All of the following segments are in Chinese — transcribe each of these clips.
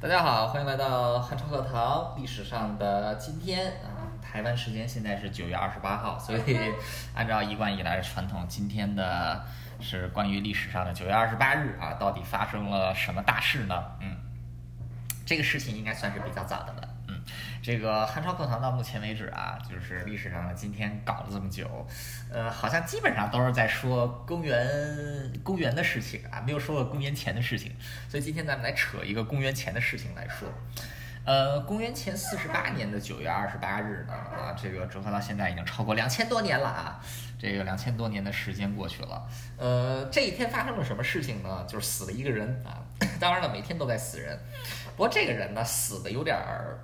大家好，欢迎来到汉朝课堂历史上的今天啊。台湾时间现在是九月二十八号，所以按照一贯以来的传统，今天的是关于历史上的九月二十八日啊，到底发生了什么大事呢？嗯，这个事情应该算是比较早的了。这个汉朝课堂到目前为止啊，就是历史上的今天搞了这么久，呃，好像基本上都是在说公元公元的事情啊，没有说过公元前的事情，所以今天咱们来扯一个公元前的事情来说。呃，公元前四十八年的九月二十八日呢，啊，这个折合到现在已经超过两千多年了啊，这个两千多年的时间过去了，呃，这一天发生了什么事情呢？就是死了一个人啊，当然了，每天都在死人，不过这个人呢，死的有点儿，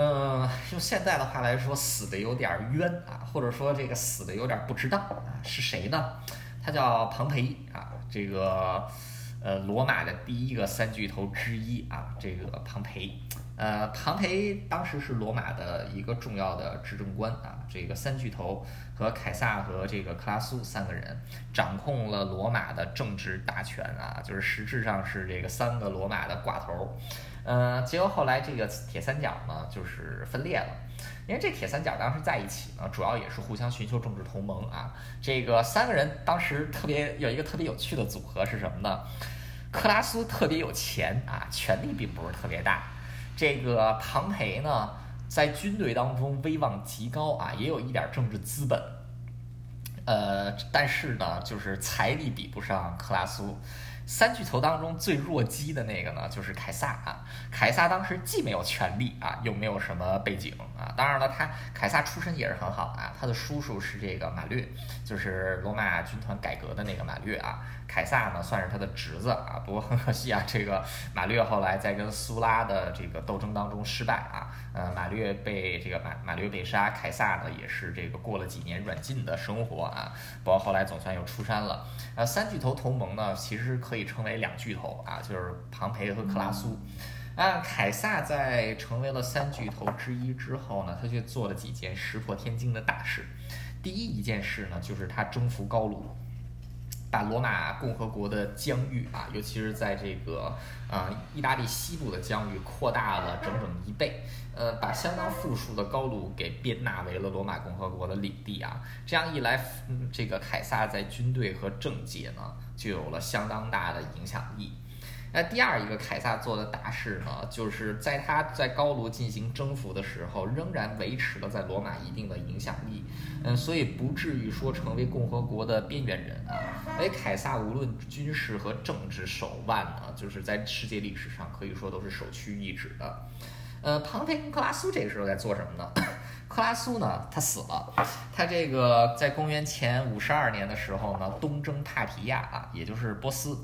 嗯，用现在的话来说，死的有点冤啊，或者说这个死的有点不值当啊，是谁呢？他叫庞培啊，这个。呃，罗马的第一个三巨头之一啊，这个庞培，呃，庞培当时是罗马的一个重要的执政官啊，这个三巨头和凯撒和这个克拉苏三个人掌控了罗马的政治大权啊，就是实质上是这个三个罗马的寡头，呃，结果后来这个铁三角呢就是分裂了，因为这铁三角当时在一起呢，主要也是互相寻求政治同盟啊，这个三个人当时特别有一个特别有趣的组合是什么呢？克拉苏特别有钱啊，权力并不是特别大。这个庞培呢，在军队当中威望极高啊，也有一点政治资本。呃，但是呢，就是财力比不上克拉苏。三巨头当中最弱鸡的那个呢，就是凯撒啊。凯撒当时既没有权力啊，又没有什么背景啊。当然了，他凯撒出身也是很好啊。他的叔叔是这个马略，就是罗马军团改革的那个马略啊。凯撒呢，算是他的侄子啊。不过很可惜啊，这个马略后来在跟苏拉的这个斗争当中失败啊。呃，马略被这个马马略被杀，凯撒呢也是这个过了几年软禁的生活啊。不过后来总算又出山了。呃，三巨头同盟呢，其实可以。被称为两巨头啊，就是庞培和克拉苏。啊，凯撒在成为了三巨头之一之后呢，他却做了几件石破天惊的大事。第一一件事呢，就是他征服高卢。把罗马共和国的疆域啊，尤其是在这个呃意大利西部的疆域扩大了整整一倍，呃，把相当富庶的高卢给编纳为了罗马共和国的领地啊。这样一来，嗯这个凯撒在军队和政界呢，就有了相当大的影响力。那第二一个凯撒做的大事呢，就是在他在高卢进行征服的时候，仍然维持了在罗马一定的影响力，嗯，所以不至于说成为共和国的边缘人啊。而凯撒无论军事和政治手腕呢，就是在世界历史上可以说都是首屈一指的。呃，庞培跟克拉苏这个时候在做什么呢？克拉苏呢，他死了，他这个在公元前五十二年的时候呢，东征帕提亚啊，也就是波斯。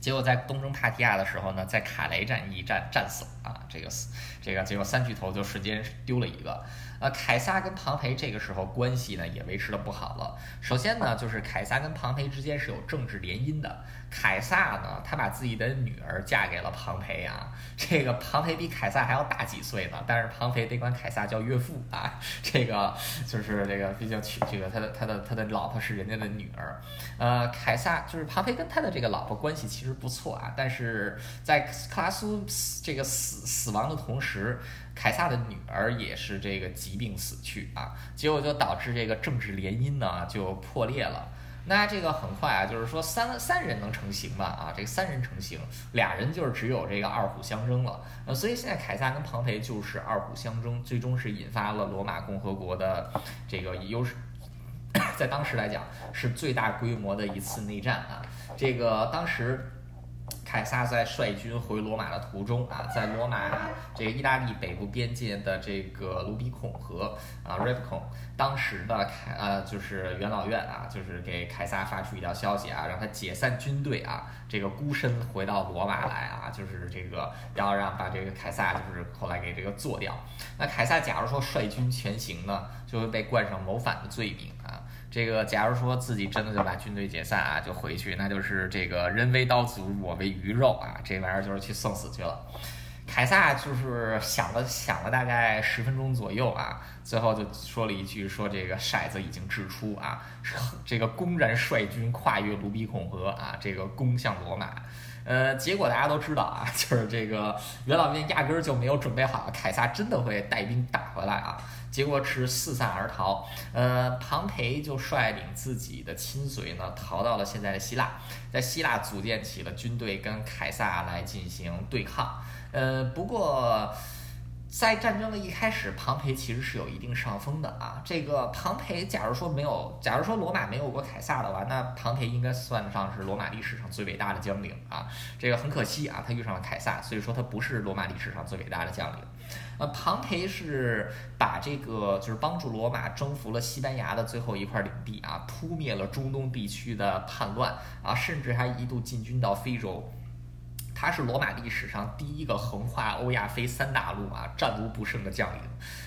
结果在东征帕提亚的时候呢，在卡雷战役战战死了啊，这个死，这个结果三巨头就瞬间丢了一个。呃，凯撒跟庞培这个时候关系呢也维持的不好了。首先呢，就是凯撒跟庞培之间是有政治联姻的。凯撒呢，他把自己的女儿嫁给了庞培啊。这个庞培比凯撒还要大几岁呢，但是庞培得管凯撒叫岳父啊。这个就是这个，毕竟娶这个他的他的他的老婆是人家的女儿。呃，凯撒就是庞培跟他的这个老婆关系其实不错啊，但是在克拉苏这个死死亡的同时。凯撒的女儿也是这个疾病死去啊，结果就导致这个政治联姻呢就破裂了。那这个很快啊，就是说三三人能成行吧？啊，这三人成行，俩人就是只有这个二虎相争了。呃，所以现在凯撒跟庞培就是二虎相争，最终是引发了罗马共和国的这个优势，在当时来讲是最大规模的一次内战啊。这个当时。凯撒在率军回罗马的途中啊，在罗马这个意大利北部边界的这个卢比孔河啊 （Rubicon），当时的凯呃就是元老院啊，就是给凯撒发出一条消息啊，让他解散军队啊，这个孤身回到罗马来啊，就是这个要让把这个凯撒就是后来给这个做掉。那凯撒假如说率军前行呢，就会被冠上谋反的罪名啊。这个，假如说自己真的就把军队解散啊，就回去，那就是这个人为刀俎，我为鱼肉啊，这玩意儿就是去送死去了。凯撒就是想了想了大概十分钟左右啊，最后就说了一句，说这个骰子已经掷出啊，这个公然率军跨越卢比孔河啊，这个攻向罗马。呃，结果大家都知道啊，就是这个元老院压根儿就没有准备好凯撒真的会带兵打回来啊，结果是四散而逃。呃，庞培就率领自己的亲随呢，逃到了现在的希腊，在希腊组建起了军队，跟凯撒来进行对抗。呃，不过。在战争的一开始，庞培其实是有一定上风的啊。这个庞培，假如说没有，假如说罗马没有过凯撒的话，那庞培应该算得上是罗马历史上最伟大的将领啊。这个很可惜啊，他遇上了凯撒，所以说他不是罗马历史上最伟大的将领。呃，庞培是把这个就是帮助罗马征服了西班牙的最后一块领地啊，扑灭了中东地区的叛乱啊，甚至还一度进军到非洲。他是罗马历史上第一个横跨欧亚非三大陆啊，战无不胜的将领，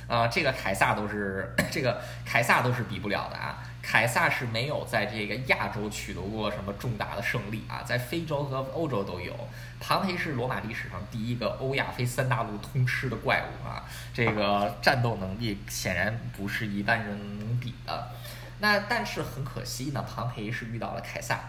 啊，这个凯撒都是 这个凯撒都是比不了的啊。凯撒是没有在这个亚洲取得过什么重大的胜利啊，在非洲和欧洲都有。庞培是罗马历史上第一个欧亚非三大陆通吃的怪物啊，这个战斗能力显然不是一般人能比的。那但是很可惜呢，庞培是遇到了凯撒。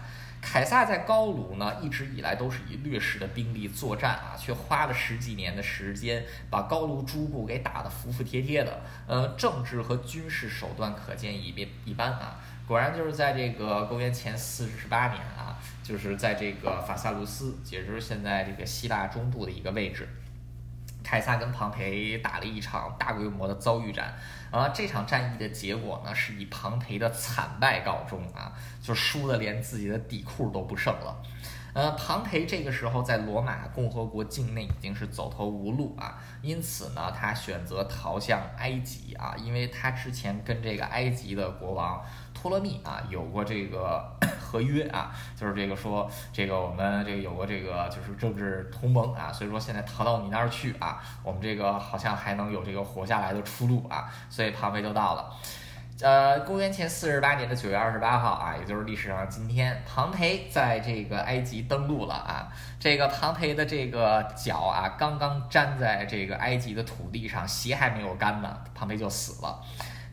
凯撒在高卢呢，一直以来都是以劣势的兵力作战啊，却花了十几年的时间，把高卢诸部给打得服服帖帖的。呃，政治和军事手段可见一别一般啊。果然就是在这个公元前四十八年啊，就是在这个法萨卢斯，也就是现在这个希腊中部的一个位置。凯撒跟庞培打了一场大规模的遭遇战，啊，这场战役的结果呢是以庞培的惨败告终啊，就输的连自己的底裤都不剩了。呃，庞培这个时候在罗马共和国境内已经是走投无路啊，因此呢，他选择逃向埃及啊，因为他之前跟这个埃及的国王。托勒密啊，有过这个合约啊，就是这个说这个我们这个有过这个就是政治同盟啊，所以说现在逃到你那儿去啊，我们这个好像还能有这个活下来的出路啊，所以庞培就到了。呃，公元前四十八年的九月二十八号啊，也就是历史上今天，庞培在这个埃及登陆了啊。这个庞培的这个脚啊，刚刚粘在这个埃及的土地上，鞋还没有干呢，庞培就死了。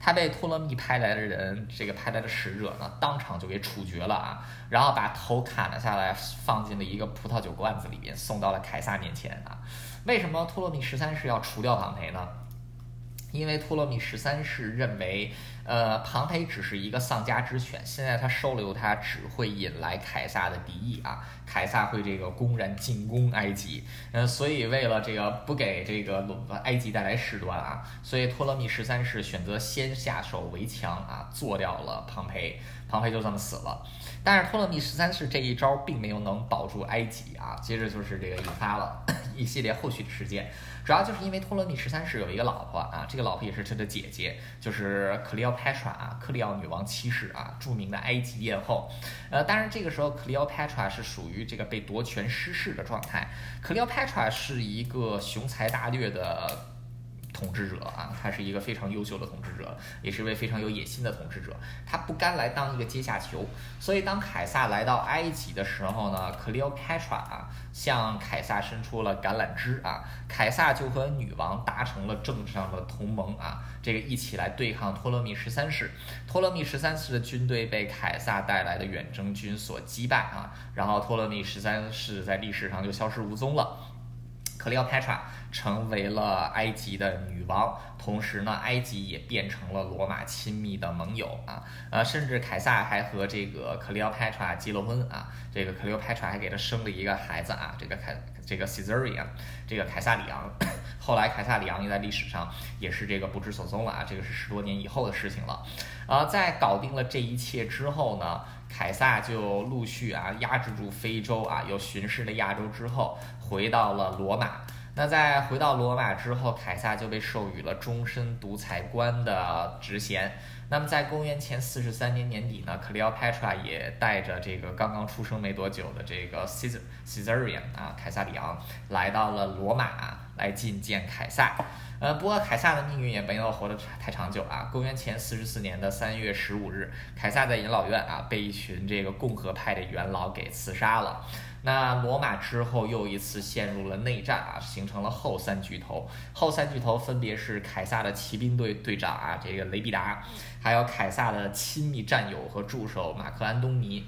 他被托勒密派来的人，这个派来的使者呢，当场就给处决了啊，然后把头砍了下来，放进了一个葡萄酒罐子里面，送到了凯撒面前啊。为什么托勒密十三世要除掉庞培呢？因为托勒密十三世认为。呃，庞培只是一个丧家之犬，现在他收留他，只会引来凯撒的敌意啊！凯撒会这个公然进攻埃及，呃，所以为了这个不给这个埃及带来事端啊，所以托勒密十三世选择先下手为强啊，做掉了庞培，庞培就这么死了。但是托勒密十三世这一招并没有能保住埃及啊，接着就是这个引发了一系列后续的事件。主要就是因为托勒密十三世有一个老婆啊，这个老婆也是他的姐姐，就是克里奥帕特拉啊，克里奥女王七世啊，著名的埃及艳后。呃，当然这个时候克里奥帕特拉是属于这个被夺权失势的状态。克里奥帕特拉是一个雄才大略的。统治者啊，他是一个非常优秀的统治者，也是一位非常有野心的统治者。他不甘来当一个阶下囚，所以当凯撒来到埃及的时候呢，克里奥佩特拉啊向凯撒伸出了橄榄枝啊，凯撒就和女王达成了政治上的同盟啊，这个一起来对抗托勒密十三世。托勒密十三世的军队被凯撒带来的远征军所击败啊，然后托勒密十三世在历史上就消失无踪了。克利奥佩特拉成为了埃及的女王，同时呢，埃及也变成了罗马亲密的盟友啊，呃，甚至凯撒还和这个克里奥佩特拉结了婚啊，这个克里奥佩特拉还给他生了一个孩子啊，这个凯这个 Caesarion，这个凯撒里昂，后来凯撒里昂也在历史上也是这个不知所踪了啊，这个是十多年以后的事情了，啊，在搞定了这一切之后呢，凯撒就陆续啊压制住非洲啊，又巡视了亚洲之后。回到了罗马，那在回到罗马之后，凯撒就被授予了终身独裁官的职衔。那么在公元前四十三年年底呢，克里奥佩特拉也带着这个刚刚出生没多久的这个 Caesar Caesarion 啊，凯撒里昂来到了罗马来觐见凯撒。呃，不过凯撒的命运也没有活得太长久啊。公元前四十四年的三月十五日，凯撒在养老院啊被一群这个共和派的元老给刺杀了。那罗马之后又一次陷入了内战啊，形成了后三巨头。后三巨头分别是凯撒的骑兵队队长啊，这个雷必达，还有凯撒的亲密战友和助手马克安东尼，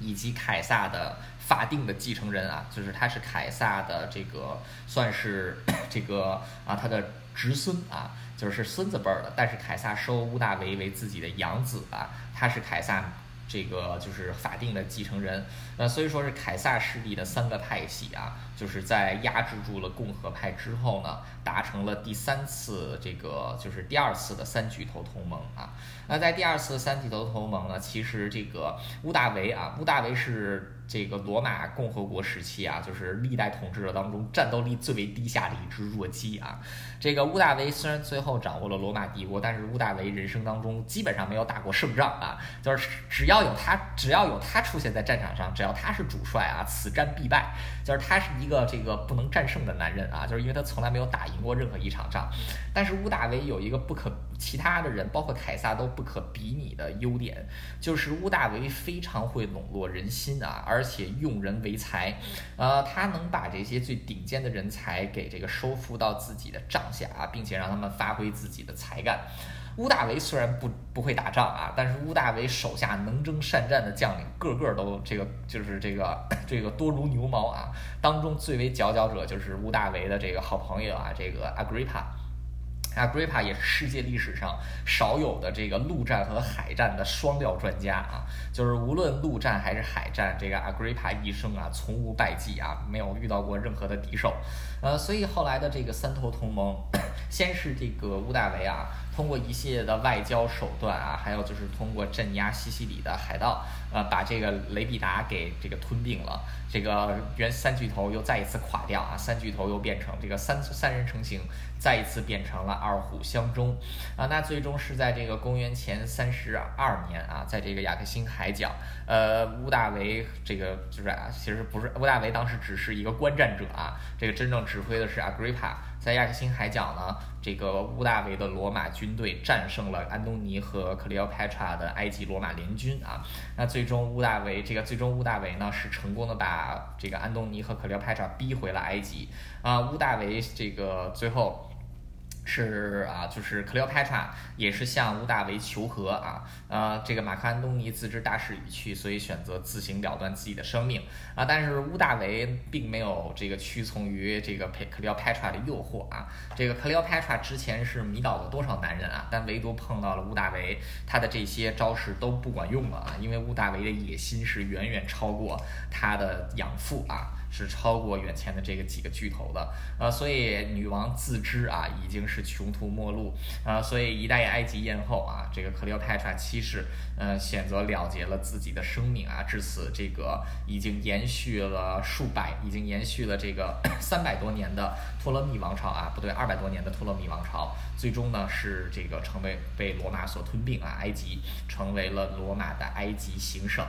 以及凯撒的法定的继承人啊，就是他是凯撒的这个算是 这个啊他的侄孙啊，就是孙子辈儿的。但是凯撒收乌大维为自己的养子啊，他是凯撒。这个就是法定的继承人，那所以说是凯撒势力的三个派系啊，就是在压制住了共和派之后呢，达成了第三次这个就是第二次的三巨头同盟啊。那在第二次三巨头同盟呢，其实这个乌大维啊，乌大维是。这个罗马共和国时期啊，就是历代统治者当中战斗力最为低下的一只弱鸡啊。这个屋大维虽然最后掌握了罗马帝国，但是屋大维人生当中基本上没有打过胜仗啊。就是只要有他，只要有他出现在战场上，只要他是主帅啊，此战必败。就是他是一个这个不能战胜的男人啊，就是因为他从来没有打赢过任何一场仗。但是屋大维有一个不可。其他的人，包括凯撒都不可比拟的优点，就是屋大维非常会笼络人心啊，而而且用人为才，呃，他能把这些最顶尖的人才给这个收服到自己的帐下啊，并且让他们发挥自己的才干。乌大维虽然不不会打仗啊，但是乌大维手下能征善战的将领个个都这个就是这个这个多如牛毛啊。当中最为佼佼者就是乌大维的这个好朋友啊，这个 Agrippa。Agrippa 也是世界历史上少有的这个陆战和海战的双料专家啊，就是无论陆战还是海战，这个 Agrippa 一生啊从无败绩啊，没有遇到过任何的敌手，呃，所以后来的这个三头同盟，先是这个乌大维啊。通过一系列的外交手段啊，还有就是通过镇压西西里的海盗，呃，把这个雷比达给这个吞并了。这个原三巨头又再一次垮掉啊，三巨头又变成这个三三人成型，再一次变成了二虎相争啊。那最终是在这个公元前三十二年啊，在这个亚克辛海角，呃，乌大维这个就是啊，其实不是乌大维当时只是一个观战者啊，这个真正指挥的是 Agrippa。在亚克辛海角呢，这个乌大维的罗马军队战胜了安东尼和克里奥佩特拉的埃及罗马联军啊。那最终乌大维这个最终乌大维呢是成功的把这个安东尼和克里奥佩特拉逼回了埃及啊。乌大维这个最后。是啊，就是克里奥佩特也是向乌大维求和啊，呃，这个马克安东尼自知大势已去，所以选择自行了断自己的生命啊。但是乌大维并没有这个屈从于这个佩克里奥佩特的诱惑啊。这个克里奥佩特之前是迷倒了多少男人啊？但唯独碰到了乌大维，他的这些招式都不管用了啊，因为乌大维的野心是远远超过他的养父啊。是超过眼前的这个几个巨头的，呃，所以女王自知啊已经是穷途末路，啊，所以一代埃及艳后啊，这个克里奥泰特七世，呃，选择了结了自己的生命啊，至此这个已经延续了数百，已经延续了这个 三百多年的托勒密王朝啊，不对，二百多年的托勒密王朝，最终呢是这个成为被罗马所吞并啊，埃及成为了罗马的埃及行省。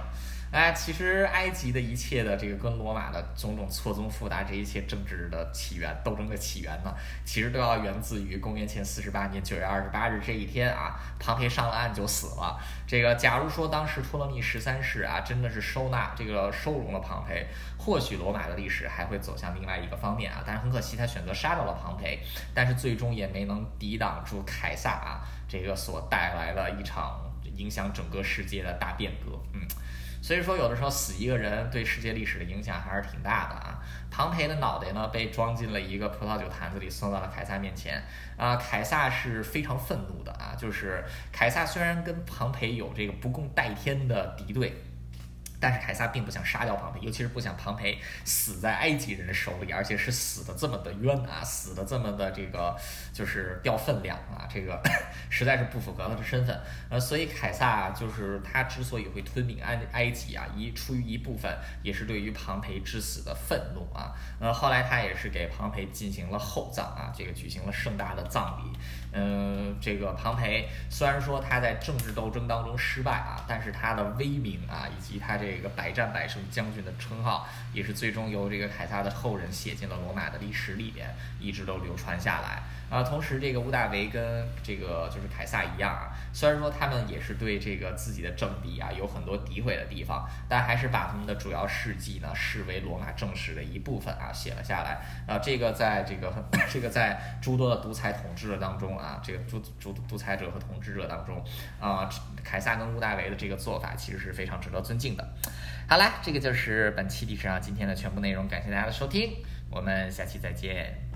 哎，其实埃及的一切的这个跟罗马的种种错综复杂，这一切政治的起源、斗争的起源呢，其实都要源自于公元前四十八年九月二十八日这一天啊，庞培上了岸就死了。这个假如说当时托勒密十三世啊，真的是收纳这个收容了庞培，或许罗马的历史还会走向另外一个方面啊。但是很可惜，他选择杀掉了庞培，但是最终也没能抵挡住凯撒啊这个所带来的一场影响整个世界的大变革，嗯。所以说，有的时候死一个人对世界历史的影响还是挺大的啊。庞培的脑袋呢，被装进了一个葡萄酒坛子里，送到了凯撒面前。啊，凯撒是非常愤怒的啊，就是凯撒虽然跟庞培有这个不共戴天的敌对。但是凯撒并不想杀掉庞培，尤其是不想庞培死在埃及人的手里，而且是死的这么的冤啊，死的这么的这个就是掉分量啊，这个 实在是不符合他的身份。呃，所以凯撒就是他之所以会吞并埃埃及啊，一出于一部分也是对于庞培之死的愤怒啊。呃，后来他也是给庞培进行了厚葬啊，这个举行了盛大的葬礼。嗯，这个庞培虽然说他在政治斗争当中失败啊，但是他的威名啊，以及他这这个百战百胜将军的称号，也是最终由这个凯撒的后人写进了罗马的历史里边，一直都流传下来。啊，同时这个乌大维跟这个就是凯撒一样啊，虽然说他们也是对这个自己的政敌啊有很多诋毁的地方，但还是把他们的主要事迹呢视为罗马正史的一部分啊写了下来。啊，这个在这个 这个在诸多的独裁统治者当中啊，这个独独独裁者和统治者当中啊，凯撒跟乌大维的这个做法其实是非常值得尊敬的。好啦，这个就是本期历史上今天的全部内容，感谢大家的收听，我们下期再见。